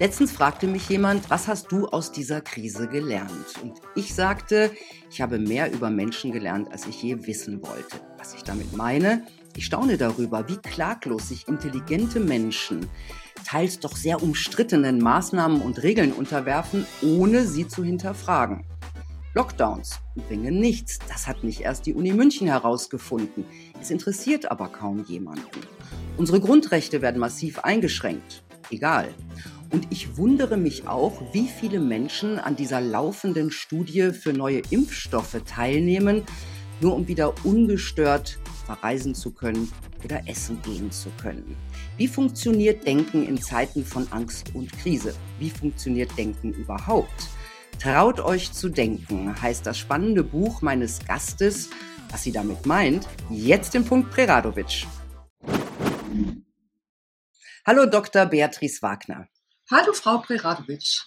Letztens fragte mich jemand, was hast du aus dieser Krise gelernt? Und ich sagte, ich habe mehr über Menschen gelernt, als ich je wissen wollte. Was ich damit meine, ich staune darüber, wie klaglos sich intelligente Menschen teils doch sehr umstrittenen Maßnahmen und Regeln unterwerfen, ohne sie zu hinterfragen. Lockdowns bringen nichts. Das hat nicht erst die Uni München herausgefunden. Es interessiert aber kaum jemanden. Unsere Grundrechte werden massiv eingeschränkt. Egal. Und ich wundere mich auch, wie viele Menschen an dieser laufenden Studie für neue Impfstoffe teilnehmen, nur um wieder ungestört verreisen zu können oder essen gehen zu können. Wie funktioniert Denken in Zeiten von Angst und Krise? Wie funktioniert Denken überhaupt? Traut euch zu denken heißt das spannende Buch meines Gastes. Was sie damit meint, jetzt im Punkt Preradovic. Hallo Dr. Beatrice Wagner. Hallo Frau Preradovic.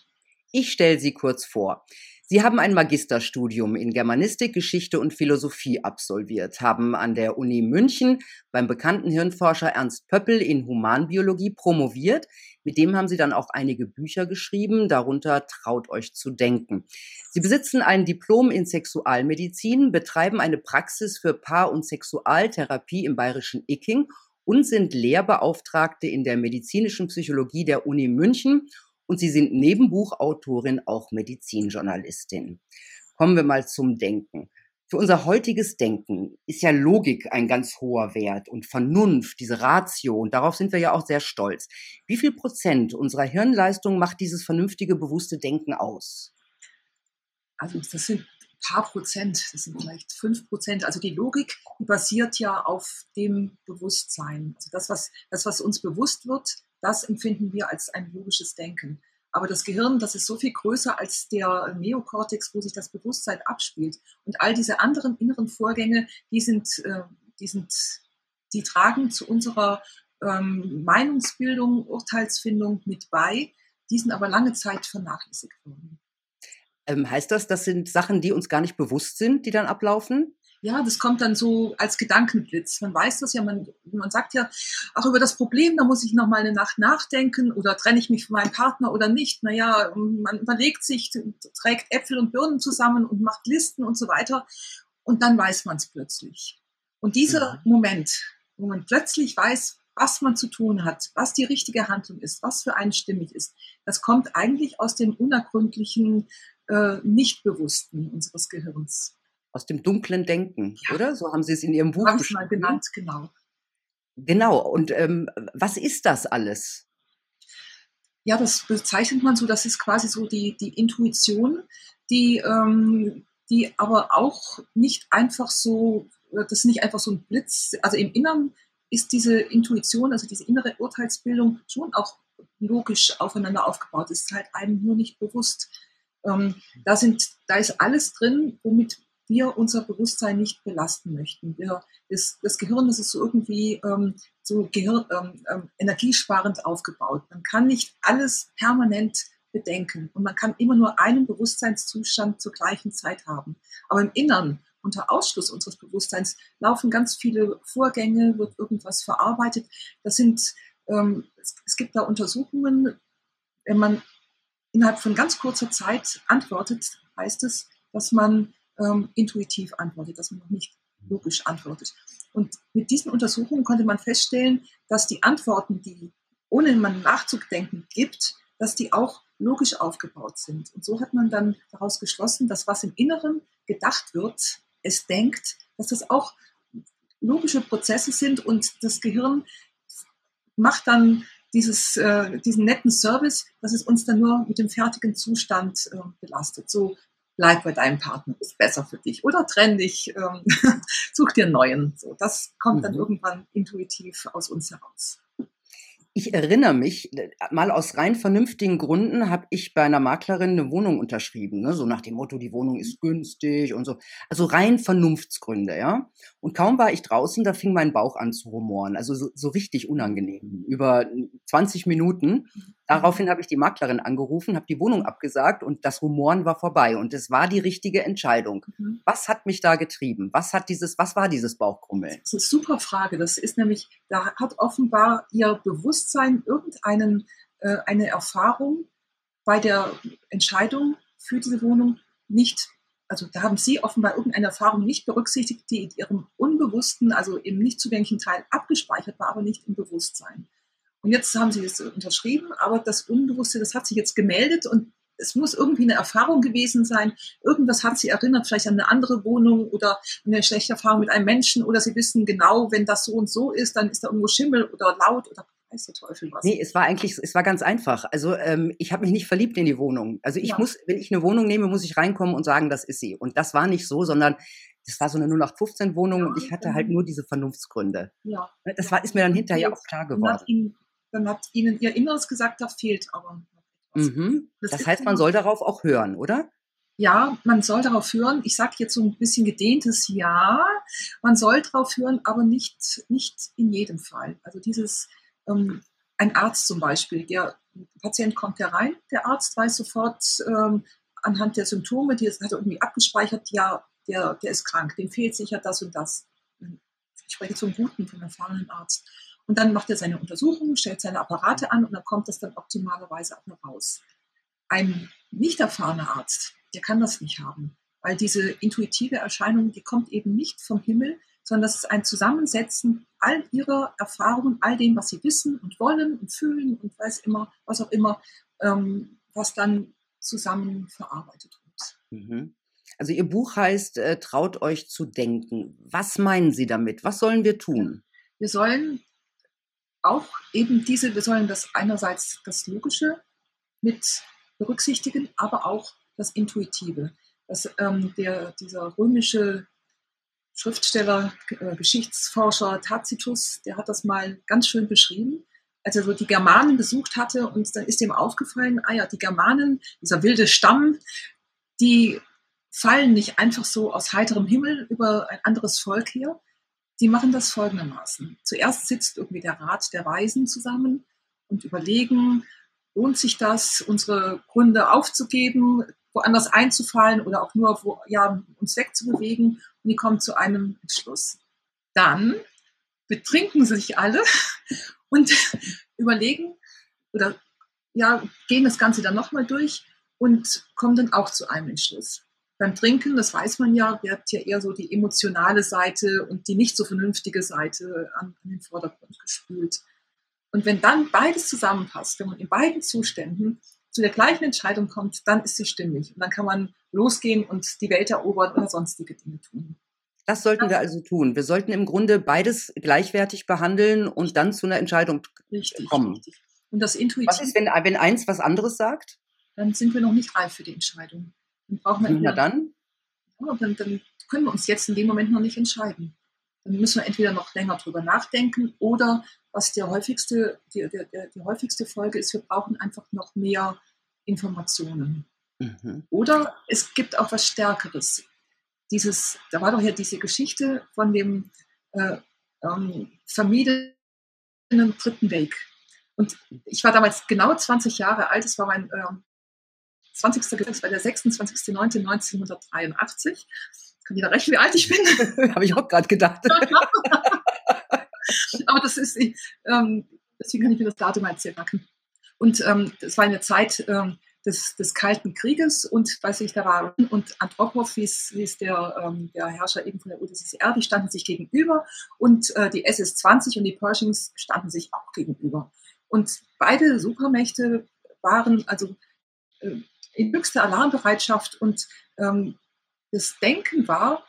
Ich stelle Sie kurz vor. Sie haben ein Magisterstudium in Germanistik, Geschichte und Philosophie absolviert, haben an der Uni München beim bekannten Hirnforscher Ernst Pöppel in Humanbiologie promoviert. Mit dem haben Sie dann auch einige Bücher geschrieben, darunter Traut euch zu denken. Sie besitzen ein Diplom in Sexualmedizin, betreiben eine Praxis für Paar- und Sexualtherapie im bayerischen Icking und sind Lehrbeauftragte in der medizinischen Psychologie der Uni München und Sie sind neben Buchautorin auch Medizinjournalistin. Kommen wir mal zum Denken. Für unser heutiges Denken ist ja Logik ein ganz hoher Wert und Vernunft, diese Ratio, und darauf sind wir ja auch sehr stolz. Wie viel Prozent unserer Hirnleistung macht dieses vernünftige, bewusste Denken aus? Also das sind paar Prozent, das sind vielleicht fünf Prozent. Also die Logik, die basiert ja auf dem Bewusstsein. Also das, was, das, was uns bewusst wird, das empfinden wir als ein logisches Denken. Aber das Gehirn, das ist so viel größer als der Neokortex, wo sich das Bewusstsein abspielt. Und all diese anderen inneren Vorgänge, die sind, äh, die sind, die tragen zu unserer ähm, Meinungsbildung, Urteilsfindung mit bei. Die sind aber lange Zeit vernachlässigt worden. Ähm, heißt das, das sind Sachen, die uns gar nicht bewusst sind, die dann ablaufen? Ja, das kommt dann so als Gedankenblitz. Man weiß das ja, man, man sagt ja, auch über das Problem, da muss ich noch mal eine Nacht nachdenken oder trenne ich mich von meinem Partner oder nicht. Naja, man überlegt sich, trägt Äpfel und Birnen zusammen und macht Listen und so weiter. Und dann weiß man es plötzlich. Und dieser mhm. Moment, wo man plötzlich weiß, was man zu tun hat, was die richtige Handlung ist, was für einen stimmig ist, das kommt eigentlich aus dem unergründlichen, äh, Nichtbewussten unseres Gehirns aus dem dunklen Denken, ja. oder? So haben Sie es in Ihrem Buch Manchmal genannt, genau. Genau. Und ähm, was ist das alles? Ja, das bezeichnet man so, das ist quasi so die, die Intuition, die, ähm, die aber auch nicht einfach so, das ist nicht einfach so ein Blitz, also im Inneren ist diese Intuition, also diese innere Urteilsbildung schon auch logisch aufeinander aufgebaut, ist halt einem nur nicht bewusst. Ähm, da, sind, da ist alles drin, womit wir unser Bewusstsein nicht belasten möchten. Wir, das, das Gehirn das ist so irgendwie ähm, so Gehirn, ähm, ähm, energiesparend aufgebaut. Man kann nicht alles permanent bedenken und man kann immer nur einen Bewusstseinszustand zur gleichen Zeit haben. Aber im Innern, unter Ausschluss unseres Bewusstseins, laufen ganz viele Vorgänge, wird irgendwas verarbeitet. Das sind, ähm, es, es gibt da Untersuchungen, wenn man innerhalb von ganz kurzer Zeit antwortet, heißt es, dass man ähm, intuitiv antwortet, dass man noch nicht logisch antwortet. Und mit diesen Untersuchungen konnte man feststellen, dass die Antworten, die ohne man nachzudenken gibt, dass die auch logisch aufgebaut sind. Und so hat man dann daraus geschlossen, dass was im Inneren gedacht wird, es denkt, dass das auch logische Prozesse sind und das Gehirn macht dann dieses, äh, diesen netten Service, dass es uns dann nur mit dem fertigen Zustand äh, belastet. So bleib bei deinem Partner, ist besser für dich. Oder trenn dich, ähm, such dir einen neuen. So, das kommt dann mhm. irgendwann intuitiv aus uns heraus. Ich erinnere mich, mal aus rein vernünftigen Gründen habe ich bei einer Maklerin eine Wohnung unterschrieben, ne? so nach dem Motto, die Wohnung ist günstig und so. Also rein Vernunftsgründe, ja. Und kaum war ich draußen, da fing mein Bauch an zu rumoren, also so, so richtig unangenehm. Über 20 Minuten Daraufhin habe ich die Maklerin angerufen, habe die Wohnung abgesagt und das Rumoren war vorbei und es war die richtige Entscheidung. Mhm. Was hat mich da getrieben? Was hat dieses, was war dieses Bauchkrummeln? Das ist eine super Frage. Das ist nämlich, da hat offenbar ihr Bewusstsein irgendeinen äh, eine Erfahrung bei der Entscheidung für diese Wohnung nicht, also da haben Sie offenbar irgendeine Erfahrung nicht berücksichtigt, die in Ihrem unbewussten, also im nicht zugänglichen Teil abgespeichert war, aber nicht im Bewusstsein. Und jetzt haben Sie es unterschrieben, aber das Unbewusste, das hat sich jetzt gemeldet und es muss irgendwie eine Erfahrung gewesen sein. Irgendwas hat sie erinnert, vielleicht an eine andere Wohnung oder eine schlechte Erfahrung mit einem Menschen oder sie wissen genau, wenn das so und so ist, dann ist da irgendwo Schimmel oder laut oder weiß der Teufel was. Nee, es war eigentlich, es war ganz einfach. Also ähm, ich habe mich nicht verliebt in die Wohnung. Also ich ja. muss, wenn ich eine Wohnung nehme, muss ich reinkommen und sagen, das ist sie. Und das war nicht so, sondern das war so eine 0815 Wohnung und ich hatte halt nur diese Vernunftsgründe. Ja. Ne, das war, ist mir dann hinterher auch klar geworden. Dann hat, Ihnen, dann hat Ihnen Ihr Inneres gesagt, da fehlt aber Mhm. Das, das heißt, man soll darauf auch hören, oder? Ja, man soll darauf hören. Ich sage jetzt so ein bisschen gedehntes Ja. Man soll darauf hören, aber nicht, nicht in jedem Fall. Also dieses, ähm, ein Arzt zum Beispiel, der, Patient kommt herein, der Arzt weiß sofort ähm, anhand der Symptome, die hat er irgendwie abgespeichert, ja, der, der ist krank, dem fehlt sicher das und das. Ich spreche zum Guten, vom erfahrenen Arzt. Und dann macht er seine Untersuchungen, stellt seine Apparate an und dann kommt das dann optimalerweise auch noch raus. Ein nicht erfahrener Arzt, der kann das nicht haben, weil diese intuitive Erscheinung, die kommt eben nicht vom Himmel, sondern das ist ein Zusammensetzen all ihrer Erfahrungen, all dem, was sie wissen und wollen und fühlen und weiß immer, was auch immer, ähm, was dann zusammen verarbeitet wird. Mhm. Also Ihr Buch heißt äh, Traut euch zu denken. Was meinen Sie damit? Was sollen wir tun? Wir sollen auch eben diese, wir sollen das einerseits das Logische mit berücksichtigen, aber auch das Intuitive. Das, ähm, der, dieser römische Schriftsteller, äh, Geschichtsforscher Tacitus, der hat das mal ganz schön beschrieben, als er so die Germanen besucht hatte und dann ist ihm aufgefallen, ah ja, die Germanen, dieser wilde Stamm, die fallen nicht einfach so aus heiterem Himmel über ein anderes Volk her, die machen das folgendermaßen. Zuerst sitzt irgendwie der Rat der Weisen zusammen und überlegen, lohnt sich das, unsere Gründe aufzugeben, woanders einzufallen oder auch nur wo, ja, uns wegzubewegen. Und die kommen zu einem Entschluss. Dann betrinken sich alle und überlegen oder ja, gehen das Ganze dann nochmal durch und kommen dann auch zu einem Entschluss beim Trinken, das weiß man ja, wird ja eher so die emotionale Seite und die nicht so vernünftige Seite an, an den Vordergrund gespült. Und wenn dann beides zusammenpasst, wenn man in beiden Zuständen zu der gleichen Entscheidung kommt, dann ist sie stimmig. Und dann kann man losgehen und die Welt erobern oder sonstige Dinge tun. Das sollten wir also tun. Wir sollten im Grunde beides gleichwertig behandeln und dann zu einer Entscheidung richtig, kommen. Richtig. Und das Intuitiv. Was ist, wenn, wenn eins was anderes sagt? Dann sind wir noch nicht reif für die Entscheidung. Dann brauchen wir ja, dann? Ja, dann, dann können wir uns jetzt in dem Moment noch nicht entscheiden. Dann müssen wir entweder noch länger drüber nachdenken oder was der häufigste, die, die, die häufigste Folge ist, wir brauchen einfach noch mehr Informationen. Mhm. Oder es gibt auch was Stärkeres. Dieses, da war doch ja diese Geschichte von dem äh, ähm, vermiedenen dritten Weg. Und ich war damals genau 20 Jahre alt, es war mein ähm, 20. Geburtstag war der 26.09.1983. Kann jeder rechnen, wie alt ich bin? Habe ich auch gerade gedacht. Aber das ist, ähm, deswegen kann ich mir das Datum erzählen. Und ähm, das war eine Zeit ähm, des, des Kalten Krieges und weiß ich, da war und Andropov hieß, hieß der, ähm, der Herrscher eben von der UdSSR, die standen sich gegenüber und äh, die SS-20 und die Pershings standen sich auch gegenüber. Und beide Supermächte waren also äh, in höchster Alarmbereitschaft und ähm, das Denken war,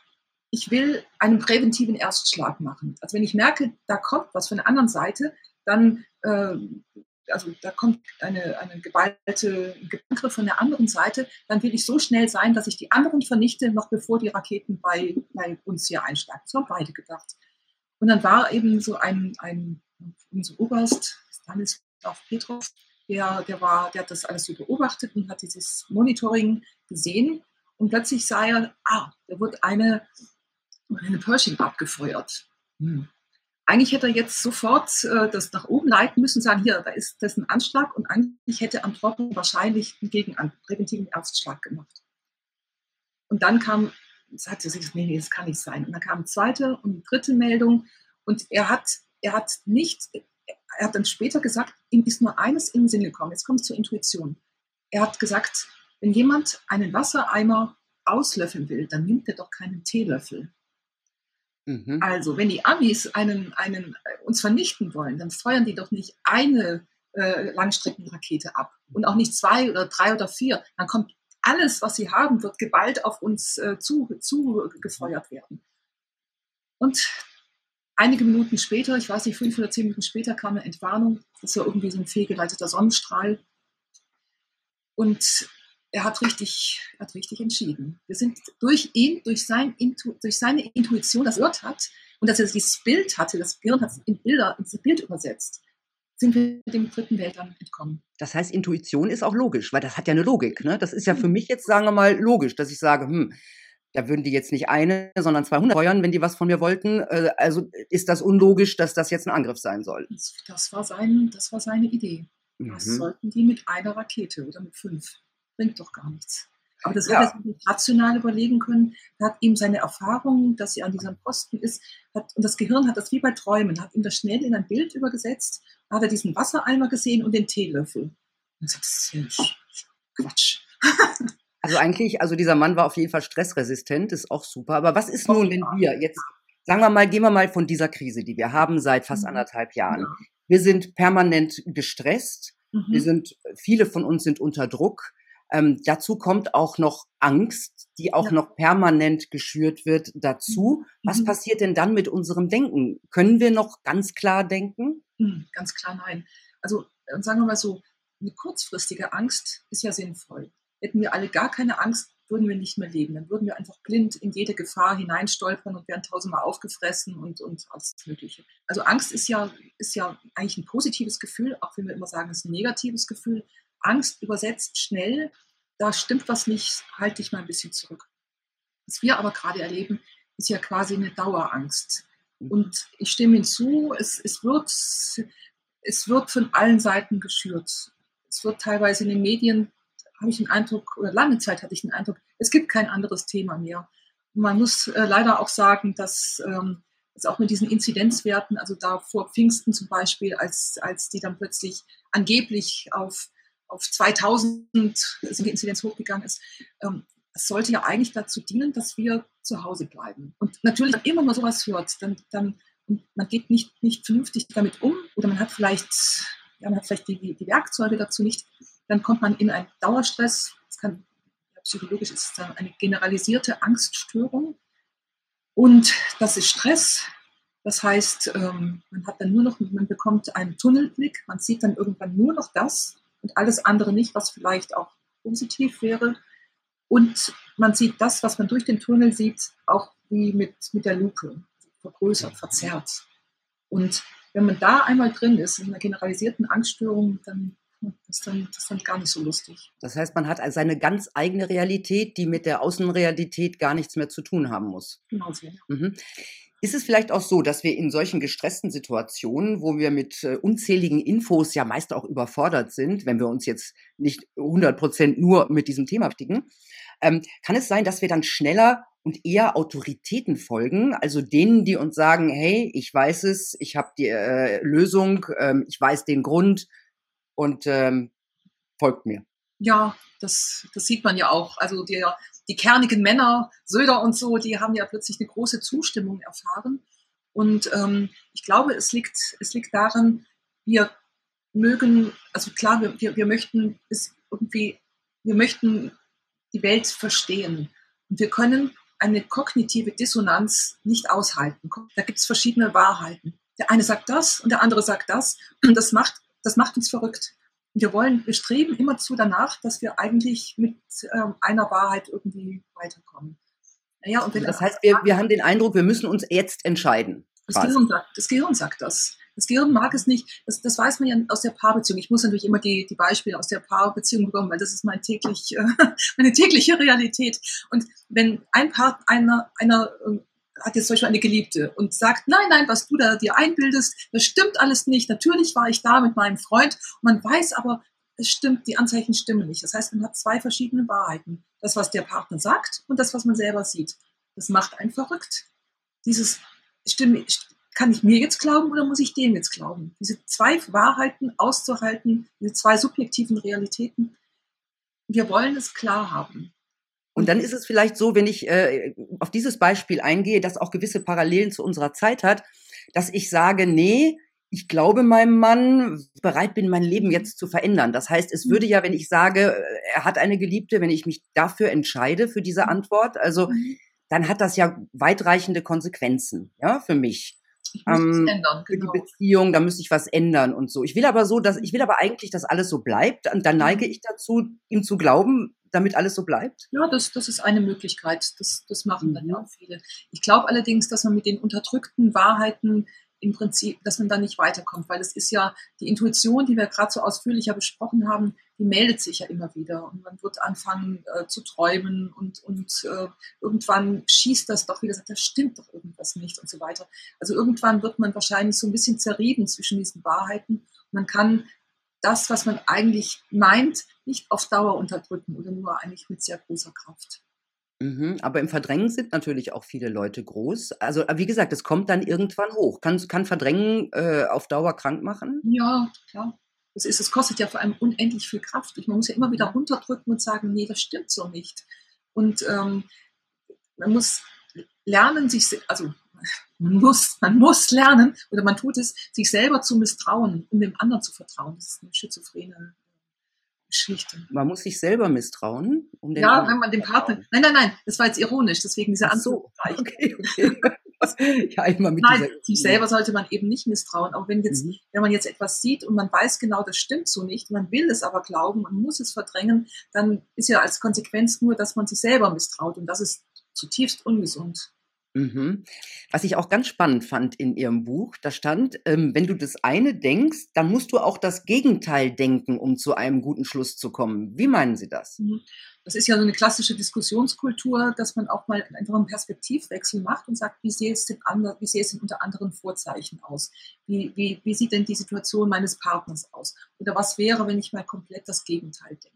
ich will einen präventiven Erstschlag machen. Also wenn ich merke, da kommt was von der anderen Seite, dann, äh, also da kommt eine, eine geballte Angriff von der anderen Seite, dann will ich so schnell sein, dass ich die anderen vernichte, noch bevor die Raketen bei, bei uns hier einschlagen. So haben beide gedacht. Und dann war eben so ein, ein unser Oberst, Stanislav Petrov, der, der, war, der hat das alles so beobachtet und hat dieses Monitoring gesehen und plötzlich sah er, ah, da wird eine, eine Pershing abgefeuert. Hm. Eigentlich hätte er jetzt sofort äh, das nach oben leiten müssen, sagen, hier, da ist das ein Anschlag und eigentlich hätte Antworten wahrscheinlich einen präventiven Erstschlag gemacht. Und dann kam, sagte sich, nee, nee, das kann nicht sein. Und dann kam eine zweite und eine dritte Meldung und er hat, er hat nicht er hat dann später gesagt, ihm ist nur eines in den Sinn gekommen. Jetzt kommt es zur Intuition. Er hat gesagt, wenn jemand einen Wassereimer auslöffeln will, dann nimmt er doch keinen Teelöffel. Mhm. Also, wenn die Amis einen, einen, äh, uns vernichten wollen, dann feuern die doch nicht eine äh, Langstreckenrakete ab und auch nicht zwei oder drei oder vier. Dann kommt alles, was sie haben, wird geballt auf uns äh, zu, zugefeuert werden. Und einige Minuten später, ich weiß nicht, fünf oder zehn Minuten später, kam eine Entwarnung. Das war irgendwie so ein fehlgeleiteter Sonnenstrahl. Und er hat richtig, hat richtig entschieden. Wir sind durch ihn, durch, sein Intu, durch seine Intuition, das Gehört hat und dass er dieses Bild hatte, das Gehirn hat es in Bilder, ins Bild übersetzt, sind wir dem dritten Weltern entkommen. Das heißt, Intuition ist auch logisch, weil das hat ja eine Logik. Ne? Das ist ja für mhm. mich jetzt, sagen wir mal, logisch, dass ich sage, hm, da würden die jetzt nicht eine, sondern 200 feuern, wenn die was von mir wollten. Äh, also ist das unlogisch, dass das jetzt ein Angriff sein soll. Das war, sein, das war seine Idee. Was mhm. sollten die mit einer Rakete oder mit fünf? bringt doch gar nichts. Aber das ja. hat er sich rational überlegen können. Er hat ihm seine Erfahrung, dass er an diesem Posten ist, hat, und das Gehirn hat das wie bei Träumen, hat ihm das schnell in ein Bild übergesetzt, hat er diesen Wassereimer gesehen und den Teelöffel. Und sagt, das ist Quatsch. Also eigentlich, also dieser Mann war auf jeden Fall stressresistent, ist auch super. Aber was ist nun, wenn wir jetzt, sagen wir mal, gehen wir mal von dieser Krise, die wir haben seit fast mhm. anderthalb Jahren. Ja. Wir sind permanent gestresst. Mhm. Wir sind, viele von uns sind unter Druck. Ähm, dazu kommt auch noch Angst, die auch ja. noch permanent geschürt wird dazu. Mhm. Was mhm. passiert denn dann mit unserem Denken? Können wir noch ganz klar denken? Mhm, ganz klar nein. Also äh, sagen wir mal so, eine kurzfristige Angst ist ja sinnvoll. Hätten wir alle gar keine Angst, würden wir nicht mehr leben. Dann würden wir einfach blind in jede Gefahr hineinstolpern und wären tausendmal aufgefressen und, und alles Mögliche. Also Angst ist ja, ist ja eigentlich ein positives Gefühl, auch wenn wir immer sagen, es ist ein negatives Gefühl. Angst übersetzt schnell, da stimmt was nicht, halte dich mal ein bisschen zurück. Was wir aber gerade erleben, ist ja quasi eine Dauerangst. Mhm. Und ich stimme hinzu, es, es, wird, es wird von allen Seiten geschürt. Es wird teilweise in den Medien, habe ich den Eindruck, oder lange Zeit hatte ich den Eindruck, es gibt kein anderes Thema mehr. Man muss äh, leider auch sagen, dass ähm, es auch mit diesen Inzidenzwerten, also da vor Pfingsten zum Beispiel, als, als die dann plötzlich angeblich auf auf 2000 die Inzidenz hochgegangen ist. Ähm, es sollte ja eigentlich dazu dienen, dass wir zu Hause bleiben. Und natürlich, wenn immer man sowas hört, dann, dann man geht nicht, nicht vernünftig damit um oder man hat vielleicht, ja, man hat vielleicht die, die Werkzeuge dazu nicht, dann kommt man in einen Dauerstress. Das kann psychologisch ist es dann eine generalisierte Angststörung. Und das ist Stress. Das heißt, ähm, man hat dann nur noch, man bekommt einen Tunnelblick, man sieht dann irgendwann nur noch das, und alles andere nicht, was vielleicht auch positiv wäre. Und man sieht das, was man durch den Tunnel sieht, auch wie mit, mit der Lupe, vergrößert, verzerrt. Und wenn man da einmal drin ist, in einer generalisierten Angststörung, dann ist dann, das ist dann gar nicht so lustig. Das heißt, man hat also seine ganz eigene Realität, die mit der Außenrealität gar nichts mehr zu tun haben muss. Genau so. Mhm. Ist es vielleicht auch so, dass wir in solchen gestressten Situationen, wo wir mit äh, unzähligen Infos ja meist auch überfordert sind, wenn wir uns jetzt nicht 100 Prozent nur mit diesem Thema beschäftigen, ähm, kann es sein, dass wir dann schneller und eher Autoritäten folgen, also denen, die uns sagen, hey, ich weiß es, ich habe die äh, Lösung, ähm, ich weiß den Grund und ähm, folgt mir. Ja, das, das sieht man ja auch. Also der, die kernigen Männer, Söder und so, die haben ja plötzlich eine große Zustimmung erfahren. Und ähm, ich glaube, es liegt, es liegt daran, wir mögen, also klar, wir, wir, wir möchten es irgendwie, wir möchten die Welt verstehen. Und wir können eine kognitive Dissonanz nicht aushalten. Da gibt es verschiedene Wahrheiten. Der eine sagt das und der andere sagt das. Und das macht, das macht uns verrückt wir wollen, wir streben immerzu danach, dass wir eigentlich mit ähm, einer Wahrheit irgendwie weiterkommen. Naja, und wenn das heißt, wir, wir haben den Eindruck, wir müssen uns jetzt entscheiden. Das Gehirn, sagt, das Gehirn sagt das. Das Gehirn mag es nicht, das, das weiß man ja aus der Paarbeziehung. Ich muss natürlich immer die, die Beispiele aus der Paarbeziehung bekommen, weil das ist mein täglich, äh, meine tägliche Realität. Und wenn ein Part einer, einer ähm, hat jetzt zum Beispiel eine Geliebte und sagt, nein, nein, was du da dir einbildest, das stimmt alles nicht. Natürlich war ich da mit meinem Freund. Man weiß aber, es stimmt, die Anzeichen stimmen nicht. Das heißt, man hat zwei verschiedene Wahrheiten. Das, was der Partner sagt und das, was man selber sieht. Das macht einen verrückt. Dieses Stimme, kann ich mir jetzt glauben oder muss ich dem jetzt glauben? Diese zwei Wahrheiten auszuhalten, diese zwei subjektiven Realitäten, wir wollen es klar haben. Und dann ist es vielleicht so, wenn ich äh, auf dieses Beispiel eingehe, das auch gewisse Parallelen zu unserer Zeit hat, dass ich sage, nee, ich glaube meinem Mann, bereit bin, mein Leben jetzt zu verändern. Das heißt, es würde ja, wenn ich sage, äh, er hat eine Geliebte, wenn ich mich dafür entscheide, für diese Antwort, also mhm. dann hat das ja weitreichende Konsequenzen, ja, für mich. Ich muss ähm, ändern, für die genau. Beziehung, da müsste ich was ändern und so. Ich will aber so, dass ich will aber eigentlich, dass alles so bleibt. Und dann neige mhm. ich dazu, ihm zu glauben, damit alles so bleibt? Ja, das, das ist eine Möglichkeit. Das, das machen mhm. dann ja auch viele. Ich glaube allerdings, dass man mit den unterdrückten Wahrheiten im Prinzip, dass man da nicht weiterkommt, weil es ist ja die Intuition, die wir gerade so ausführlicher besprochen haben, die meldet sich ja immer wieder und man wird anfangen äh, zu träumen und, und äh, irgendwann schießt das doch wieder, sagt, da stimmt doch irgendwas nicht und so weiter. Also irgendwann wird man wahrscheinlich so ein bisschen zerrieben zwischen diesen Wahrheiten. Man kann das, was man eigentlich meint, nicht auf Dauer unterdrücken oder nur eigentlich mit sehr großer Kraft. Mhm, aber im Verdrängen sind natürlich auch viele Leute groß. Also wie gesagt, es kommt dann irgendwann hoch. Kann, kann Verdrängen äh, auf Dauer krank machen? Ja, klar. Das ist, es kostet ja vor allem unendlich viel Kraft. Man muss ja immer wieder runterdrücken und sagen, nee, das stimmt so nicht. Und ähm, man muss lernen, sich, also man muss, man muss lernen oder man tut es, sich selber zu misstrauen, um dem anderen zu vertrauen. Das ist eine schizophrene Geschichte. Man muss sich selber misstrauen, um den Ja, wenn man dem Partner. Nein, nein, nein, das war jetzt ironisch, deswegen dieser Anzug. So, okay, okay. ja, immer mit Nein, sich selber sollte man eben nicht misstrauen. Auch wenn jetzt, mhm. wenn man jetzt etwas sieht und man weiß genau, das stimmt so nicht, man will es aber glauben, man muss es verdrängen, dann ist ja als Konsequenz nur, dass man sich selber misstraut und das ist zutiefst ungesund. Mhm. Was ich auch ganz spannend fand in Ihrem Buch, da stand, ähm, wenn du das eine denkst, dann musst du auch das Gegenteil denken, um zu einem guten Schluss zu kommen. Wie meinen Sie das? Mhm. Das ist ja so eine klassische Diskussionskultur, dass man auch mal einfach einen Perspektivwechsel macht und sagt, wie sehe es denn, andre, wie sehe es denn unter anderen Vorzeichen aus? Wie, wie, wie sieht denn die Situation meines Partners aus? Oder was wäre, wenn ich mal komplett das Gegenteil denke?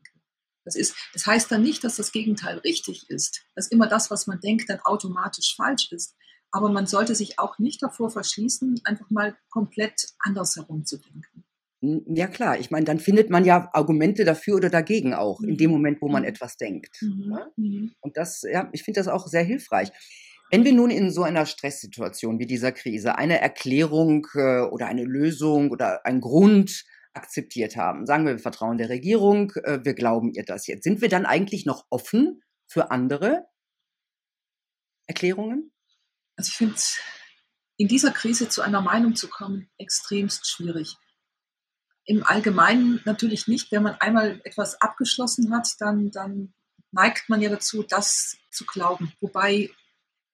Das, ist, das heißt dann nicht, dass das Gegenteil richtig ist, dass immer das, was man denkt, dann automatisch falsch ist. Aber man sollte sich auch nicht davor verschließen, einfach mal komplett anders herumzudenken. Ja klar, ich meine, dann findet man ja Argumente dafür oder dagegen auch, mhm. in dem mhm. Moment, wo man mhm. etwas denkt. Mhm. Ja? Mhm. Und das, ja, ich finde das auch sehr hilfreich. Wenn wir nun in so einer Stresssituation wie dieser Krise eine Erklärung äh, oder eine Lösung oder einen Grund akzeptiert haben. Sagen wir, wir vertrauen der Regierung, äh, wir glauben ihr das jetzt. Sind wir dann eigentlich noch offen für andere Erklärungen? Also ich finde in dieser Krise zu einer Meinung zu kommen extremst schwierig. Im Allgemeinen natürlich nicht. Wenn man einmal etwas abgeschlossen hat, dann, dann neigt man ja dazu, das zu glauben. Wobei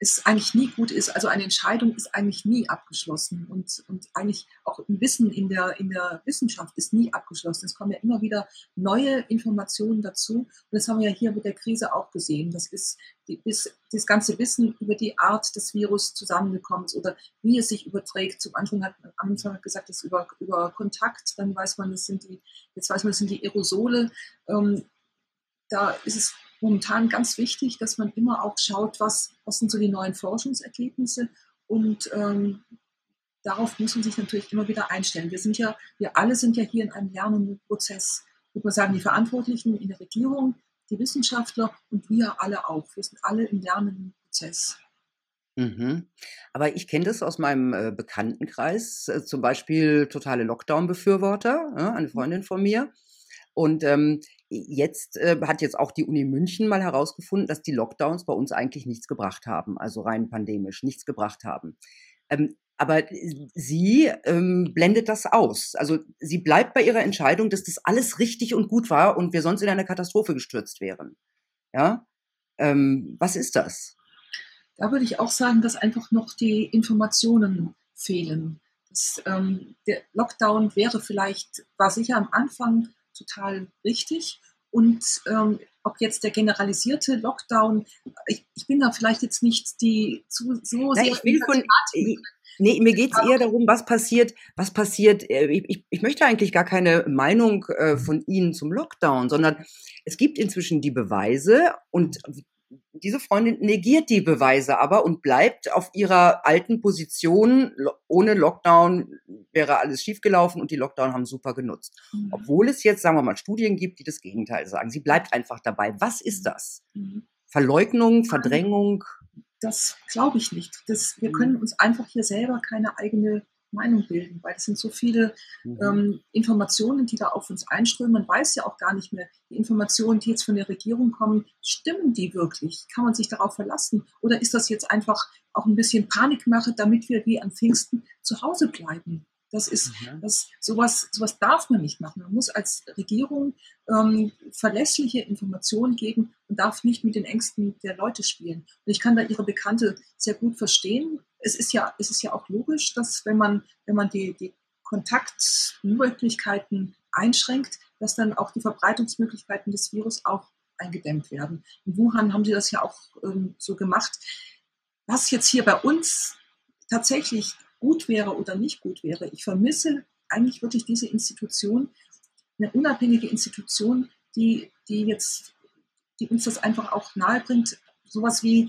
es eigentlich nie gut ist. Also eine Entscheidung ist eigentlich nie abgeschlossen und, und eigentlich auch ein Wissen in der, in der Wissenschaft ist nie abgeschlossen. Es kommen ja immer wieder neue Informationen dazu und das haben wir ja hier mit der Krise auch gesehen. Das ist die, ist das ganze Wissen über die Art des Virus zusammengekommen ist oder wie es sich überträgt. Zum Anfang hat, am Anfang gesagt, es über, über Kontakt, dann weiß man, das sind die, jetzt weiß man, das sind die Aerosole. Ähm, da ist es momentan ganz wichtig, dass man immer auch schaut, was, was sind so die neuen Forschungsergebnisse und ähm, darauf muss man sich natürlich immer wieder einstellen. Wir sind ja, wir alle sind ja hier in einem lernenden Prozess. Ich würde sagen, die Verantwortlichen in der Regierung, die Wissenschaftler und wir alle auch. Wir sind alle im lernenden Prozess. Mhm. Aber ich kenne das aus meinem äh, Bekanntenkreis, äh, zum Beispiel totale Lockdown-Befürworter, eine Freundin von mir. Und ähm, jetzt äh, hat jetzt auch die Uni München mal herausgefunden, dass die Lockdowns bei uns eigentlich nichts gebracht haben, also rein pandemisch nichts gebracht haben. Ähm, aber sie ähm, blendet das aus. Also sie bleibt bei ihrer Entscheidung, dass das alles richtig und gut war und wir sonst in eine Katastrophe gestürzt wären. Ja, ähm, was ist das? Da würde ich auch sagen, dass einfach noch die Informationen fehlen. Das, ähm, der Lockdown wäre vielleicht, war sicher am Anfang total richtig. Und ähm, ob jetzt der generalisierte Lockdown, ich, ich, bin da vielleicht jetzt nicht die zu, so Nein, sehr. Ich will von, nee, mir geht es eher darum, was passiert, was passiert. Äh, ich, ich, möchte eigentlich gar keine Meinung äh, von Ihnen zum Lockdown, sondern es gibt inzwischen die Beweise und diese Freundin negiert die Beweise aber und bleibt auf ihrer alten Position. Ohne Lockdown wäre alles schiefgelaufen und die Lockdown haben super genutzt. Mhm. Obwohl es jetzt, sagen wir mal, Studien gibt, die das Gegenteil sagen. Sie bleibt einfach dabei. Was ist das? Mhm. Verleugnung, Verdrängung? Das glaube ich nicht. Das, wir mhm. können uns einfach hier selber keine eigene Meinung bilden, weil es sind so viele mhm. ähm, Informationen, die da auf uns einströmen. Man weiß ja auch gar nicht mehr, die Informationen, die jetzt von der Regierung kommen, stimmen die wirklich? Kann man sich darauf verlassen? Oder ist das jetzt einfach auch ein bisschen Panikmache, damit wir wie an Pfingsten zu Hause bleiben? Das ist, mhm. das, sowas, sowas darf man nicht machen. Man muss als Regierung ähm, verlässliche Informationen geben und darf nicht mit den Ängsten der Leute spielen. Und ich kann da Ihre Bekannte sehr gut verstehen. Es ist ja, es ist ja auch logisch, dass wenn man, wenn man die, die Kontaktmöglichkeiten einschränkt, dass dann auch die Verbreitungsmöglichkeiten des Virus auch eingedämmt werden. In Wuhan haben sie das ja auch ähm, so gemacht. Was jetzt hier bei uns tatsächlich gut wäre oder nicht gut wäre. Ich vermisse eigentlich wirklich diese Institution, eine unabhängige Institution, die, die jetzt, die uns das einfach auch nahebringt. Sowas wie,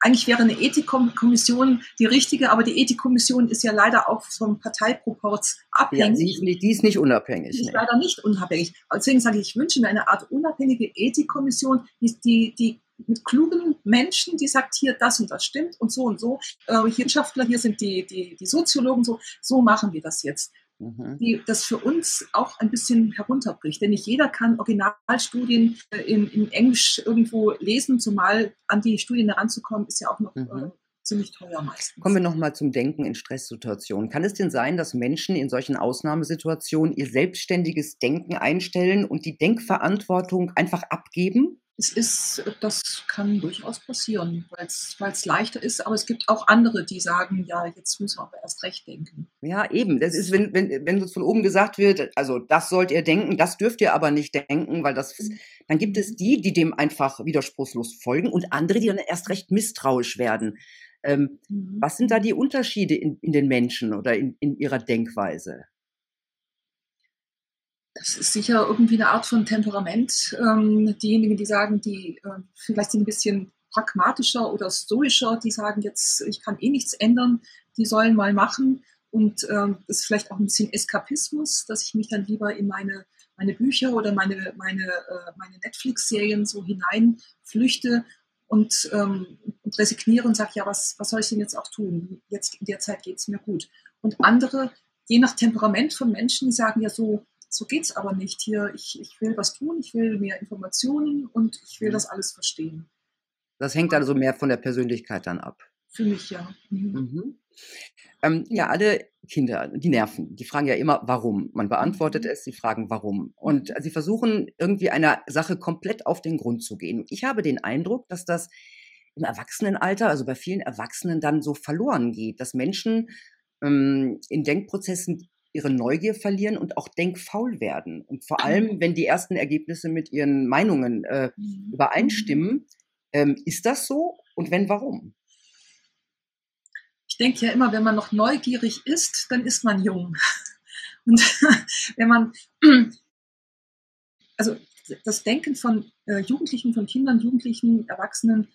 eigentlich wäre eine Ethikkommission die richtige, aber die Ethikkommission ist ja leider auch vom Parteiproports abhängig. Ja, die, ist nicht, die ist nicht unabhängig. Die ist leider nicht unabhängig. Deswegen sage ich, ich wünsche mir eine Art unabhängige Ethikkommission, die, die, die mit klugen Menschen, die sagt, hier das und das stimmt und so und so. Äh, hier Wissenschaftler, hier sind die, die, die Soziologen, so, so machen wir das jetzt. Mhm. Die das für uns auch ein bisschen herunterbricht. Denn nicht jeder kann Originalstudien äh, in, in Englisch irgendwo lesen, zumal an die Studien heranzukommen, ist ja auch noch mhm. äh, ziemlich teuer meistens. Kommen wir nochmal zum Denken in Stresssituationen. Kann es denn sein, dass Menschen in solchen Ausnahmesituationen ihr selbstständiges Denken einstellen und die Denkverantwortung einfach abgeben? Es ist, das kann durchaus passieren, weil es leichter ist, aber es gibt auch andere, die sagen, ja, jetzt müssen wir aber erst recht denken. Ja, eben. Das ist, wenn, wenn, wenn uns von oben gesagt wird, also das sollt ihr denken, das dürft ihr aber nicht denken, weil das, mhm. dann gibt es die, die dem einfach widerspruchslos folgen und andere, die dann erst recht misstrauisch werden. Ähm, mhm. Was sind da die Unterschiede in, in den Menschen oder in, in ihrer Denkweise? Das ist sicher irgendwie eine Art von Temperament. Ähm, diejenigen, die sagen, die äh, vielleicht sind ein bisschen pragmatischer oder stoischer, die sagen jetzt, ich kann eh nichts ändern, die sollen mal machen. Und ähm, das ist vielleicht auch ein bisschen Eskapismus, dass ich mich dann lieber in meine, meine Bücher oder meine, meine, äh, meine Netflix-Serien so hineinflüchte und, ähm, und resigniere und sage, ja, was, was soll ich denn jetzt auch tun? Jetzt in der Zeit geht es mir gut. Und andere, je nach Temperament von Menschen, die sagen ja so, so geht es aber nicht hier. Ich, ich will was tun, ich will mehr Informationen und ich will mhm. das alles verstehen. Das hängt also mehr von der Persönlichkeit dann ab. Für mich, ja. Mhm. Mhm. Ähm, ja, alle Kinder, die nerven, die fragen ja immer, warum. Man beantwortet mhm. es, sie fragen, warum. Und sie versuchen irgendwie einer Sache komplett auf den Grund zu gehen. Ich habe den Eindruck, dass das im Erwachsenenalter, also bei vielen Erwachsenen dann so verloren geht, dass Menschen ähm, in Denkprozessen ihre Neugier verlieren und auch denkfaul werden. Und vor allem, mhm. wenn die ersten Ergebnisse mit ihren Meinungen äh, mhm. übereinstimmen, ähm, ist das so? Und wenn, warum? Ich denke ja immer, wenn man noch neugierig ist, dann ist man jung. Und wenn man, also das Denken von äh, Jugendlichen, von Kindern, Jugendlichen, Erwachsenen,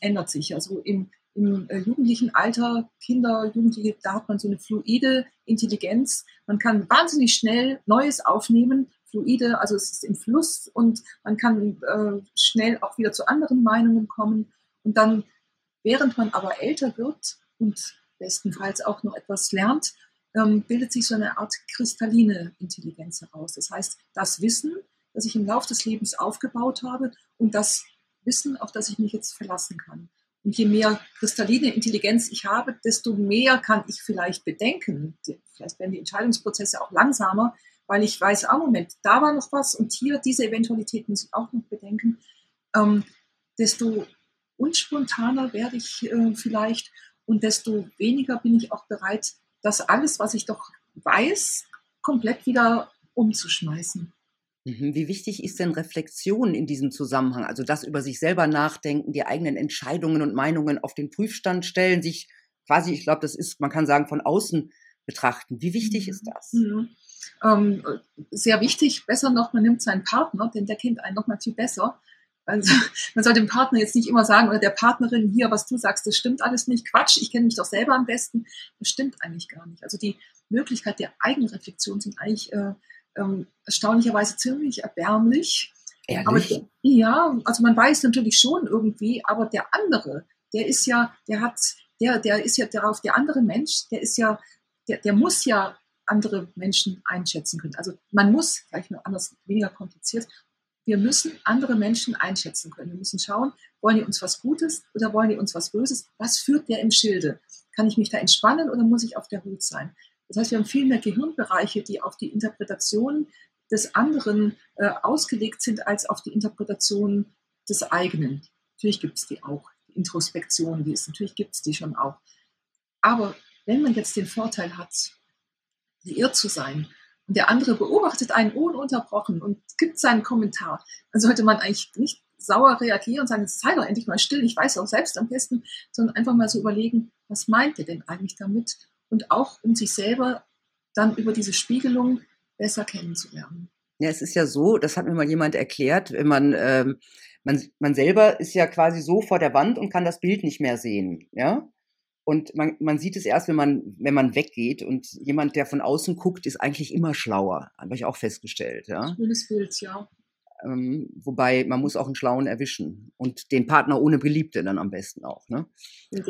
ändert sich. Also im im äh, jugendlichen Alter, Kinder, Jugendliche, da hat man so eine fluide Intelligenz. Man kann wahnsinnig schnell Neues aufnehmen, fluide, also es ist im Fluss und man kann äh, schnell auch wieder zu anderen Meinungen kommen. Und dann, während man aber älter wird und bestenfalls auch noch etwas lernt, ähm, bildet sich so eine Art kristalline Intelligenz heraus. Das heißt, das Wissen, das ich im Laufe des Lebens aufgebaut habe und das Wissen, auf das ich mich jetzt verlassen kann. Und je mehr kristalline Intelligenz ich habe, desto mehr kann ich vielleicht bedenken. Vielleicht werden die Entscheidungsprozesse auch langsamer, weil ich weiß, ah Moment, da war noch was und hier diese Eventualität muss ich auch noch bedenken. Ähm, desto unspontaner werde ich äh, vielleicht und desto weniger bin ich auch bereit, das alles, was ich doch weiß, komplett wieder umzuschmeißen. Mhm. Wie wichtig ist denn Reflexion in diesem Zusammenhang? Also das über sich selber nachdenken, die eigenen Entscheidungen und Meinungen auf den Prüfstand stellen, sich quasi, ich glaube, das ist, man kann sagen, von außen betrachten. Wie wichtig ist das? Mhm. Ähm, sehr wichtig, besser noch, man nimmt seinen Partner, denn der kennt einen noch mal viel besser. Also man soll dem Partner jetzt nicht immer sagen oder der Partnerin hier, was du sagst, das stimmt alles nicht. Quatsch, ich kenne mich doch selber am besten. Das stimmt eigentlich gar nicht. Also die Möglichkeit der Eigenreflexion sind eigentlich äh, äh, erstaunlicherweise ziemlich erbärmlich. Ehrlich? Aber ja, also man weiß natürlich schon irgendwie, aber der andere, der ist ja, der hat, der, der ist ja darauf, der andere Mensch, der ist ja, der, der muss ja andere Menschen einschätzen können. Also man muss, vielleicht nur anders, weniger kompliziert, wir müssen andere Menschen einschätzen können. Wir müssen schauen, wollen die uns was Gutes oder wollen die uns was Böses? Was führt der im Schilde? Kann ich mich da entspannen oder muss ich auf der Hut sein? Das heißt, wir haben viel mehr Gehirnbereiche, die auf die Interpretation des anderen äh, ausgelegt sind, als auf die Interpretation des eigenen. Natürlich gibt es die auch, die Introspektion, die ist, natürlich gibt es die schon auch. Aber wenn man jetzt den Vorteil hat, geirrt zu sein und der andere beobachtet einen ununterbrochen und gibt seinen Kommentar, dann sollte man eigentlich nicht sauer reagieren und sagen, sei doch endlich mal still, ich weiß auch selbst am besten, sondern einfach mal so überlegen, was meint er denn eigentlich damit? Und auch um sich selber dann über diese Spiegelung besser kennenzulernen. Ja, es ist ja so, das hat mir mal jemand erklärt, wenn man, ähm, man, man selber ist ja quasi so vor der Wand und kann das Bild nicht mehr sehen, ja. Und man, man sieht es erst, wenn man, wenn man weggeht. Und jemand, der von außen guckt, ist eigentlich immer schlauer. Habe ich auch festgestellt. Ja? Schönes Bild, ja. Ähm, wobei man muss auch einen Schlauen erwischen und den Partner ohne Geliebte dann am besten auch. Ne?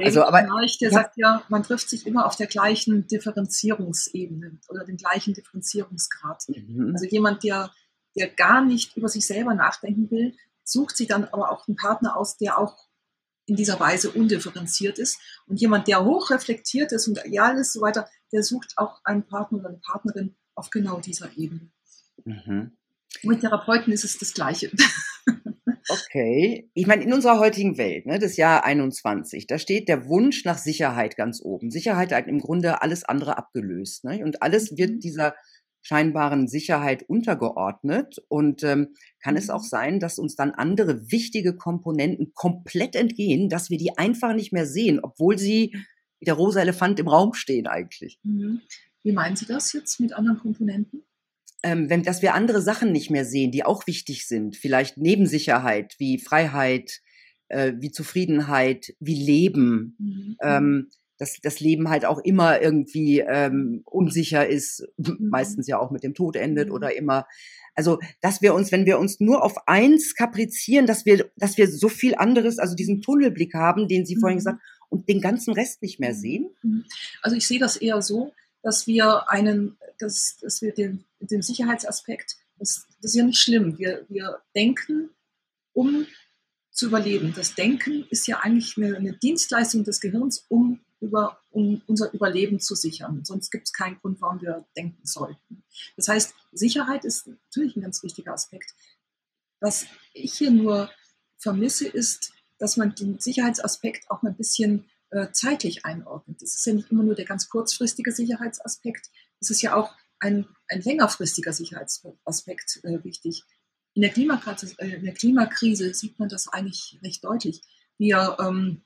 Also, aber Reich, der ja. sagt ja, man trifft sich immer auf der gleichen Differenzierungsebene oder den gleichen Differenzierungsgrad. Mhm. Also jemand, der, der gar nicht über sich selber nachdenken will, sucht sich dann aber auch einen Partner aus, der auch in dieser Weise undifferenziert ist. Und jemand, der hochreflektiert ist und real ist, so weiter, der sucht auch einen Partner oder eine Partnerin auf genau dieser Ebene. Mhm. Mit Therapeuten ist es das Gleiche. Okay. Ich meine, in unserer heutigen Welt, ne, das Jahr 21, da steht der Wunsch nach Sicherheit ganz oben. Sicherheit hat im Grunde alles andere abgelöst. Ne? Und alles wird mhm. dieser scheinbaren Sicherheit untergeordnet. Und ähm, kann es auch mhm. sein, dass uns dann andere wichtige Komponenten komplett entgehen, dass wir die einfach nicht mehr sehen, obwohl sie wie der rosa Elefant im Raum stehen eigentlich. Mhm. Wie meinen Sie das jetzt mit anderen Komponenten? Ähm, wenn, dass wir andere Sachen nicht mehr sehen, die auch wichtig sind. Vielleicht Nebensicherheit, wie Freiheit, äh, wie Zufriedenheit, wie Leben. Mhm. Ähm, dass das Leben halt auch immer irgendwie ähm, unsicher ist, mhm. meistens ja auch mit dem Tod endet mhm. oder immer. Also, dass wir uns, wenn wir uns nur auf eins kaprizieren, dass wir, dass wir so viel anderes, also diesen Tunnelblick haben, den Sie mhm. vorhin gesagt haben, und den ganzen Rest nicht mehr sehen? Mhm. Also ich sehe das eher so, dass wir einen, dass, dass wir den, den Sicherheitsaspekt, das, das ist ja nicht schlimm. Wir, wir denken, um zu überleben. Das Denken ist ja eigentlich eine, eine Dienstleistung des Gehirns, um über, um unser Überleben zu sichern. Sonst gibt es keinen Grund, warum wir denken sollten. Das heißt, Sicherheit ist natürlich ein ganz wichtiger Aspekt. Was ich hier nur vermisse, ist, dass man den Sicherheitsaspekt auch ein bisschen zeitlich einordnet. Das ist ja nicht immer nur der ganz kurzfristige Sicherheitsaspekt, es ist ja auch ein, ein längerfristiger Sicherheitsaspekt äh, wichtig. In der, äh, in der, Klimakrise sieht man das eigentlich recht deutlich. Wir ähm,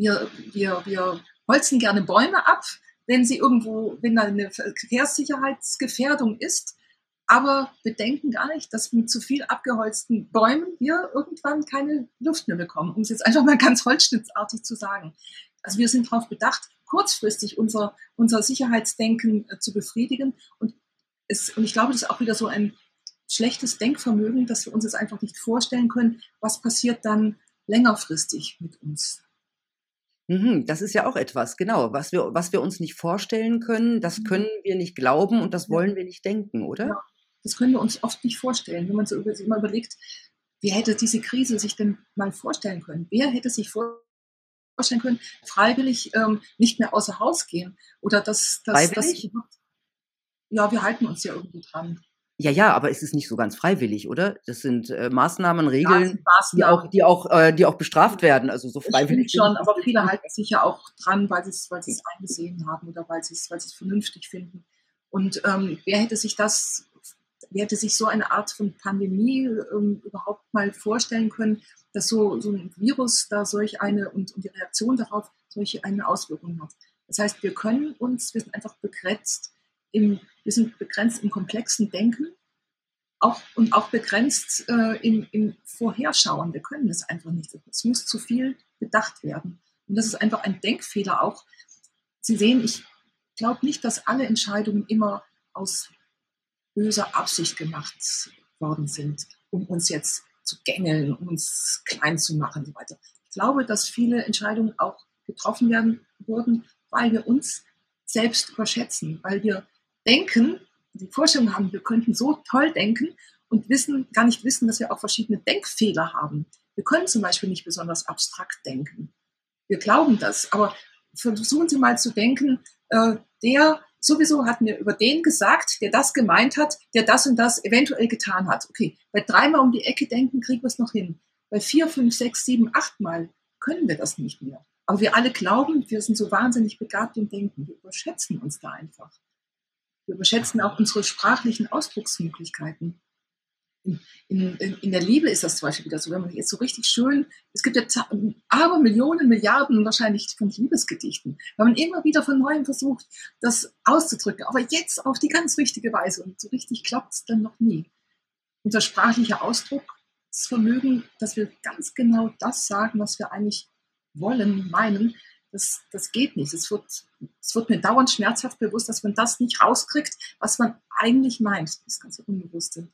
wir, wir, wir holzen gerne Bäume ab, wenn sie irgendwo, wenn da eine Verkehrssicherheitsgefährdung ist, aber bedenken gar nicht, dass mit zu viel abgeholzten Bäumen wir irgendwann keine Luft mehr bekommen, um es jetzt einfach mal ganz holzschnittartig zu sagen. Also wir sind darauf bedacht, kurzfristig unser, unser Sicherheitsdenken äh, zu befriedigen. Und, es, und ich glaube, das ist auch wieder so ein schlechtes Denkvermögen, dass wir uns jetzt einfach nicht vorstellen können, was passiert dann längerfristig mit uns. Mhm, das ist ja auch etwas, genau, was wir, was wir uns nicht vorstellen können, das mhm. können wir nicht glauben und das wollen wir nicht denken, oder? Ja, das können wir uns oft nicht vorstellen. Wenn man so sich mal überlegt, wer hätte diese Krise sich denn mal vorstellen können? Wer hätte sich vorstellen können, freiwillig ähm, nicht mehr außer Haus gehen? Oder dass, dass ja, wir halten uns ja irgendwie dran. Ja, ja, aber es ist nicht so ganz freiwillig, oder? Das sind äh, Maßnahmen, Regeln, ja, die auch, die auch, äh, die auch bestraft werden. Also so freiwillig. schon, aber viele halten sich ja auch dran, weil sie es, weil sie es eingesehen haben oder weil sie es, weil sie es vernünftig finden. Und ähm, wer hätte sich das, wer hätte sich so eine Art von Pandemie ähm, überhaupt mal vorstellen können, dass so, so ein Virus da solch eine und, und die Reaktion darauf solche eine Auswirkung hat. Das heißt, wir können uns, wir sind einfach begrenzt im, wir sind begrenzt im komplexen Denken auch, und auch begrenzt äh, im, im Vorherschauen. Wir können es einfach nicht. Es muss zu viel bedacht werden. Und das ist einfach ein Denkfehler auch. Sie sehen, ich glaube nicht, dass alle Entscheidungen immer aus böser Absicht gemacht worden sind, um uns jetzt zu gängeln, um uns klein zu machen und so weiter. Ich glaube, dass viele Entscheidungen auch getroffen werden wurden, weil wir uns selbst überschätzen, weil wir denken, die Vorstellung haben, wir könnten so toll denken und wissen, gar nicht wissen, dass wir auch verschiedene Denkfehler haben. Wir können zum Beispiel nicht besonders abstrakt denken. Wir glauben das, aber versuchen Sie mal zu denken, äh, der sowieso hat mir über den gesagt, der das gemeint hat, der das und das eventuell getan hat. Okay, bei dreimal um die Ecke denken kriegen wir es noch hin. Bei vier, fünf, sechs, sieben, achtmal können wir das nicht mehr. Aber wir alle glauben, wir sind so wahnsinnig begabt im Denken. Wir überschätzen uns da einfach. Wir überschätzen auch unsere sprachlichen Ausdrucksmöglichkeiten. In, in, in, der Liebe ist das zum Beispiel wieder so, wenn man jetzt so richtig schön, es gibt ja aber Millionen, Milliarden wahrscheinlich von Liebesgedichten, weil man immer wieder von neuem versucht, das auszudrücken, aber jetzt auf die ganz richtige Weise und so richtig klappt es dann noch nie. Unser sprachlicher Ausdruck, das Vermögen, dass wir ganz genau das sagen, was wir eigentlich wollen, meinen, das, das geht nicht. Es wird, es wird mir dauernd schmerzhaft bewusst, dass man das nicht rauskriegt, was man eigentlich meint. Das ganze Unbewusste.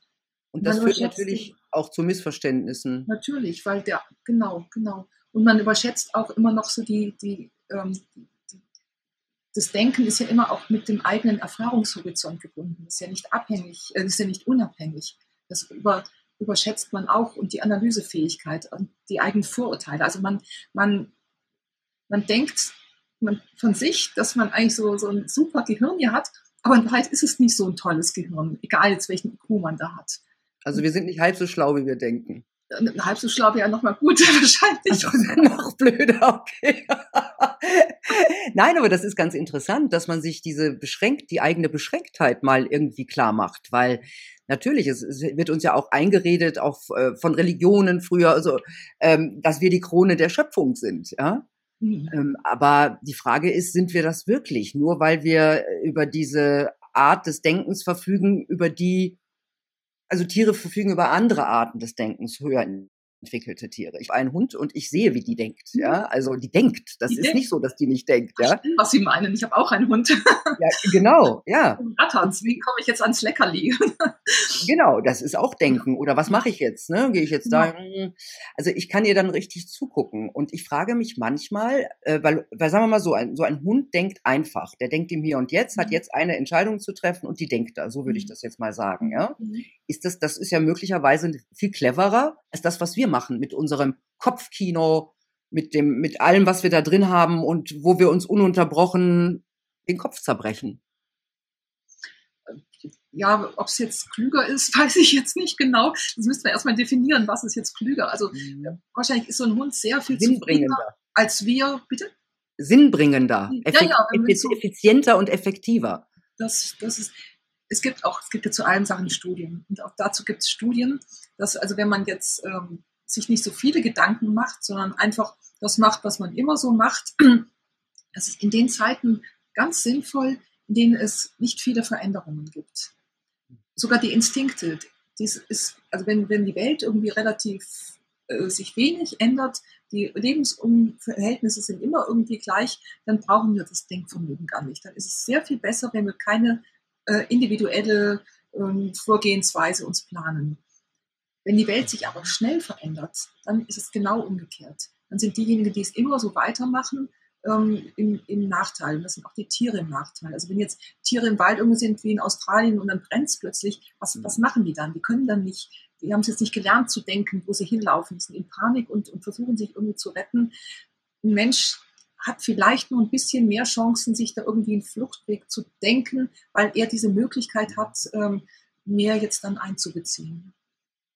Und das führt natürlich auch zu Missverständnissen. Natürlich, weil der, genau, genau. Und man überschätzt auch immer noch so die, die, ähm, die, das Denken ist ja immer auch mit dem eigenen Erfahrungshorizont gebunden. Ist ja nicht abhängig, äh, ist ja nicht unabhängig. Das über, überschätzt man auch und die Analysefähigkeit und die eigenen Vorurteile. Also man, man man denkt man, von sich, dass man eigentlich so, so ein super Gehirn hier hat, aber in Wahrheit ist es nicht so ein tolles Gehirn, egal jetzt welchen IQ man da hat. Also wir sind nicht halb so schlau, wie wir denken. Halb so schlau wäre ja nochmal gut, wahrscheinlich. Also noch blöder, okay. Nein, aber das ist ganz interessant, dass man sich diese beschränkt, die eigene Beschränktheit mal irgendwie klar macht, weil natürlich, es, wird uns ja auch eingeredet, auch äh, von Religionen früher, also, ähm, dass wir die Krone der Schöpfung sind, ja. Mhm. Ähm, aber die Frage ist, sind wir das wirklich? Nur weil wir über diese Art des Denkens verfügen, über die, also Tiere verfügen über andere Arten des Denkens höher entwickelte Tiere. Ich war ein Hund und ich sehe, wie die denkt. Ja, also die denkt. Das die ist denkt. nicht so, dass die nicht denkt. Ja, stimmt, was Sie meinen. Ich habe auch einen Hund. Ja, genau. Ja. Ratterns. Wie komme ich jetzt ans Leckerli? Genau, das ist auch Denken. Oder was mache ich jetzt? Ne? Gehe ich jetzt da? Also ich kann ihr dann richtig zugucken und ich frage mich manchmal, äh, weil, weil sagen wir mal so, ein, so ein Hund denkt einfach. Der denkt im Hier und Jetzt, hat mhm. jetzt eine Entscheidung zu treffen und die denkt da. So würde ich mhm. das jetzt mal sagen. Ja, mhm. ist das? Das ist ja möglicherweise viel cleverer als das, was wir wir machen mit unserem Kopfkino, mit dem, mit allem, was wir da drin haben und wo wir uns ununterbrochen den Kopf zerbrechen. Ja, ob es jetzt klüger ist, weiß ich jetzt nicht genau. Das müssen wir erstmal definieren, was ist jetzt klüger. Also mhm. wahrscheinlich ist so ein Hund sehr viel sinnbringender als wir, bitte? Sinnbringender, ja, ja, effizienter und effektiver. Das, das ist, es gibt auch, es gibt ja zu allen Sachen Studien. Und auch dazu gibt es Studien, dass, also wenn man jetzt ähm, sich nicht so viele Gedanken macht, sondern einfach das macht, was man immer so macht. Das ist in den Zeiten ganz sinnvoll, in denen es nicht viele Veränderungen gibt. Sogar die Instinkte, dies ist, also wenn, wenn die Welt irgendwie relativ äh, sich wenig ändert, die Lebensverhältnisse sind immer irgendwie gleich, dann brauchen wir das Denkvermögen gar nicht. Dann ist es sehr viel besser, wenn wir keine äh, individuelle ähm, Vorgehensweise uns planen. Wenn die Welt sich aber schnell verändert, dann ist es genau umgekehrt. Dann sind diejenigen, die es immer so weitermachen, ähm, im, im Nachteil. Und das sind auch die Tiere im Nachteil. Also wenn jetzt Tiere im Wald irgendwo sind, wie in Australien, und dann brennt es plötzlich, was, was machen die dann? Die können dann nicht, die haben es jetzt nicht gelernt zu denken, wo sie hinlaufen, die sind in Panik und, und versuchen sich irgendwie zu retten. Ein Mensch hat vielleicht nur ein bisschen mehr Chancen, sich da irgendwie einen Fluchtweg zu denken, weil er diese Möglichkeit hat, ähm, mehr jetzt dann einzubeziehen.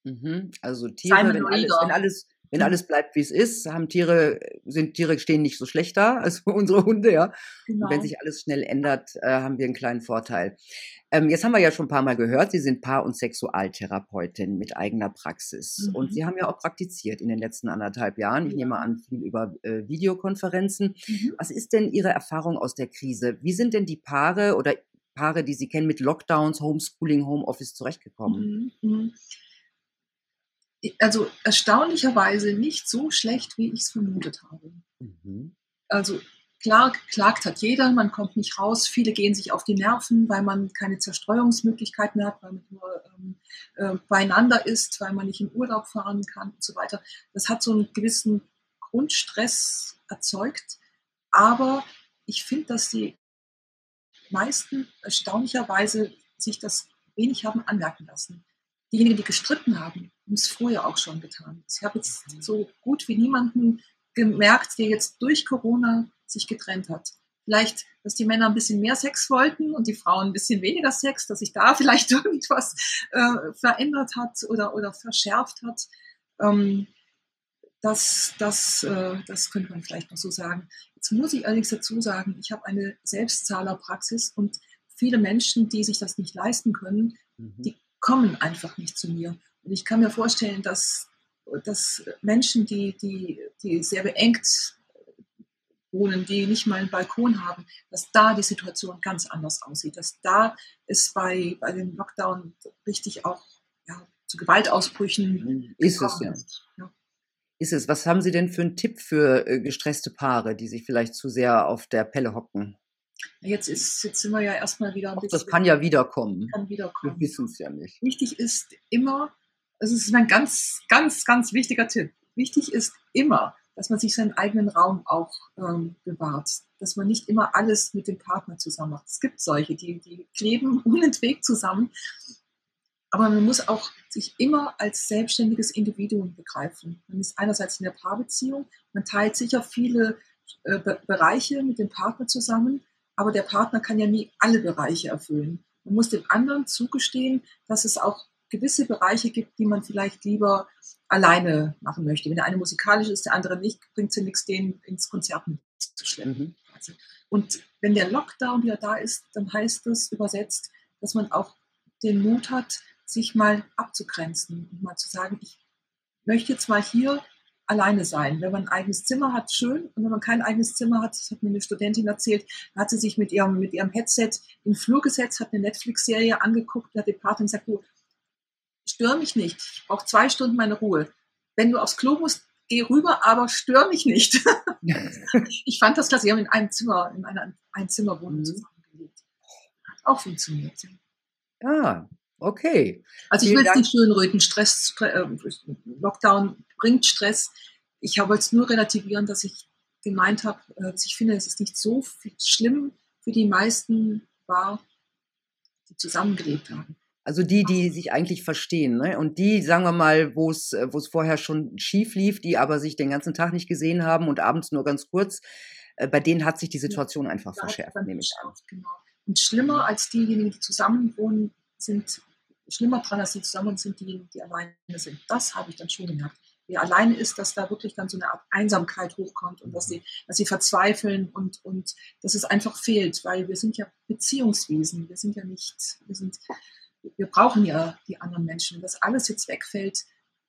Mhm. Also Tiere, wenn alles, wenn alles, wenn mhm. alles bleibt, wie es ist, haben Tiere, sind Tiere stehen nicht so schlecht da als unsere Hunde, ja. Genau. Und wenn sich alles schnell ändert, äh, haben wir einen kleinen Vorteil. Ähm, jetzt haben wir ja schon ein paar Mal gehört, Sie sind Paar- und Sexualtherapeutin mit eigener Praxis. Mhm. Und Sie haben ja auch praktiziert in den letzten anderthalb Jahren. Ich nehme an, viel über äh, Videokonferenzen. Mhm. Was ist denn Ihre Erfahrung aus der Krise? Wie sind denn die Paare oder Paare, die Sie kennen, mit Lockdowns, Homeschooling, Homeoffice zurechtgekommen? Mhm. Also erstaunlicherweise nicht so schlecht, wie ich es vermutet habe. Mhm. Also klar, geklagt hat jeder, man kommt nicht raus, viele gehen sich auf die Nerven, weil man keine Zerstreuungsmöglichkeiten hat, weil man nur ähm, äh, beieinander ist, weil man nicht in Urlaub fahren kann und so weiter. Das hat so einen gewissen Grundstress erzeugt, aber ich finde, dass die meisten erstaunlicherweise sich das wenig haben anmerken lassen. Diejenigen, die gestritten haben, haben es vorher auch schon getan. Ich habe jetzt so gut wie niemanden gemerkt, der jetzt durch Corona sich getrennt hat. Vielleicht, dass die Männer ein bisschen mehr Sex wollten und die Frauen ein bisschen weniger Sex, dass sich da vielleicht irgendwas äh, verändert hat oder, oder verschärft hat. Ähm, das, das, äh, das könnte man vielleicht noch so sagen. Jetzt muss ich allerdings dazu sagen, ich habe eine Selbstzahlerpraxis und viele Menschen, die sich das nicht leisten können, mhm. die kommen einfach nicht zu mir. Und ich kann mir vorstellen, dass, dass Menschen, die, die, die sehr beengt wohnen, die nicht mal einen Balkon haben, dass da die Situation ganz anders aussieht, dass da es bei, bei dem Lockdown richtig auch ja, zu Gewaltausbrüchen ist es ja. ja. Ist es. Was haben Sie denn für einen Tipp für äh, gestresste Paare, die sich vielleicht zu sehr auf der Pelle hocken? Jetzt, ist, jetzt sind wir ja erstmal wieder ein bisschen. Das kann ja wiederkommen. Kann wiederkommen. Wir wissen es ja nicht. Wichtig ist immer, es ist ein ganz, ganz, ganz wichtiger Tipp. Wichtig ist immer, dass man sich seinen eigenen Raum auch ähm, bewahrt, dass man nicht immer alles mit dem Partner zusammen macht. Es gibt solche, die, die kleben unentwegt zusammen, aber man muss auch sich immer als selbstständiges Individuum begreifen. Man ist einerseits in der Paarbeziehung, man teilt sicher viele äh, Be Bereiche mit dem Partner zusammen, aber der Partner kann ja nie alle Bereiche erfüllen. Man muss dem anderen zugestehen, dass es auch gewisse Bereiche gibt, die man vielleicht lieber alleine machen möchte. Wenn der eine musikalisch ist, der andere nicht, bringt es ja nichts, den ins Konzert zu schleppen. Mhm. Also, und wenn der Lockdown wieder da ist, dann heißt das übersetzt, dass man auch den Mut hat, sich mal abzugrenzen und mal zu sagen, ich möchte jetzt mal hier alleine sein. Wenn man ein eigenes Zimmer hat, schön. Und wenn man kein eigenes Zimmer hat, das hat mir eine Studentin erzählt, hat sie sich mit ihrem, mit ihrem Headset in den Flur gesetzt, hat eine Netflix-Serie angeguckt, hat die Partnerin gesagt, du, stör mich nicht. Ich brauche zwei Stunden meine Ruhe. Wenn du aufs Klo musst, geh rüber, aber stör mich nicht. ich fand das klasse. Sie haben in einem Zimmer, in einer Einzimmerwohnung mhm. zusammengelebt. Hat auch funktioniert. Ja, okay. Also ich will es nicht schönreden. Stress, äh, Lockdown bringt Stress. Ich habe jetzt nur relativieren, dass ich gemeint habe, äh, ich finde, es ist nicht so schlimm für die meisten war, die zusammengelebt haben. Also die, die sich eigentlich verstehen, ne? Und die, sagen wir mal, wo es, äh, vorher schon schief lief, die aber sich den ganzen Tag nicht gesehen haben und abends nur ganz kurz, äh, bei denen hat sich die Situation einfach verschärft, nehme ich an. Genau. Und schlimmer als diejenigen, die zusammen wohnen, sind schlimmer dran, als die zusammen sind, diejenigen, die alleine sind. Das habe ich dann schon gemerkt. Wer alleine ist, dass da wirklich dann so eine Art Einsamkeit hochkommt und dass sie, dass sie verzweifeln und, und dass es einfach fehlt, weil wir sind ja Beziehungswesen. Wir sind ja nicht, wir sind wir brauchen ja die anderen Menschen. Wenn das alles jetzt wegfällt,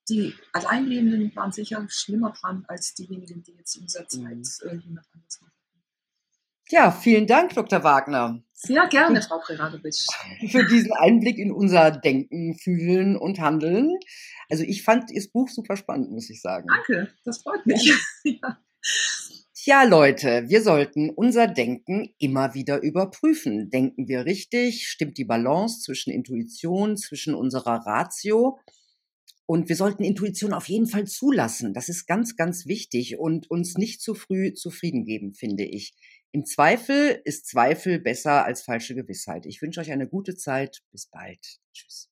die Alleinlebenden waren sicher schlimmer dran als diejenigen, die jetzt in dieser Zeit mhm. äh, jemand anderes machen. Ja, vielen Dank, Dr. Wagner. Sehr gerne, Frau Preradovic. Für diesen Einblick in unser Denken, Fühlen und Handeln. Also ich fand Ihr Buch super spannend, muss ich sagen. Danke, das freut mich. ja. Tja, Leute, wir sollten unser Denken immer wieder überprüfen. Denken wir richtig? Stimmt die Balance zwischen Intuition, zwischen unserer Ratio? Und wir sollten Intuition auf jeden Fall zulassen. Das ist ganz, ganz wichtig und uns nicht zu früh zufrieden geben, finde ich. Im Zweifel ist Zweifel besser als falsche Gewissheit. Ich wünsche euch eine gute Zeit. Bis bald. Tschüss.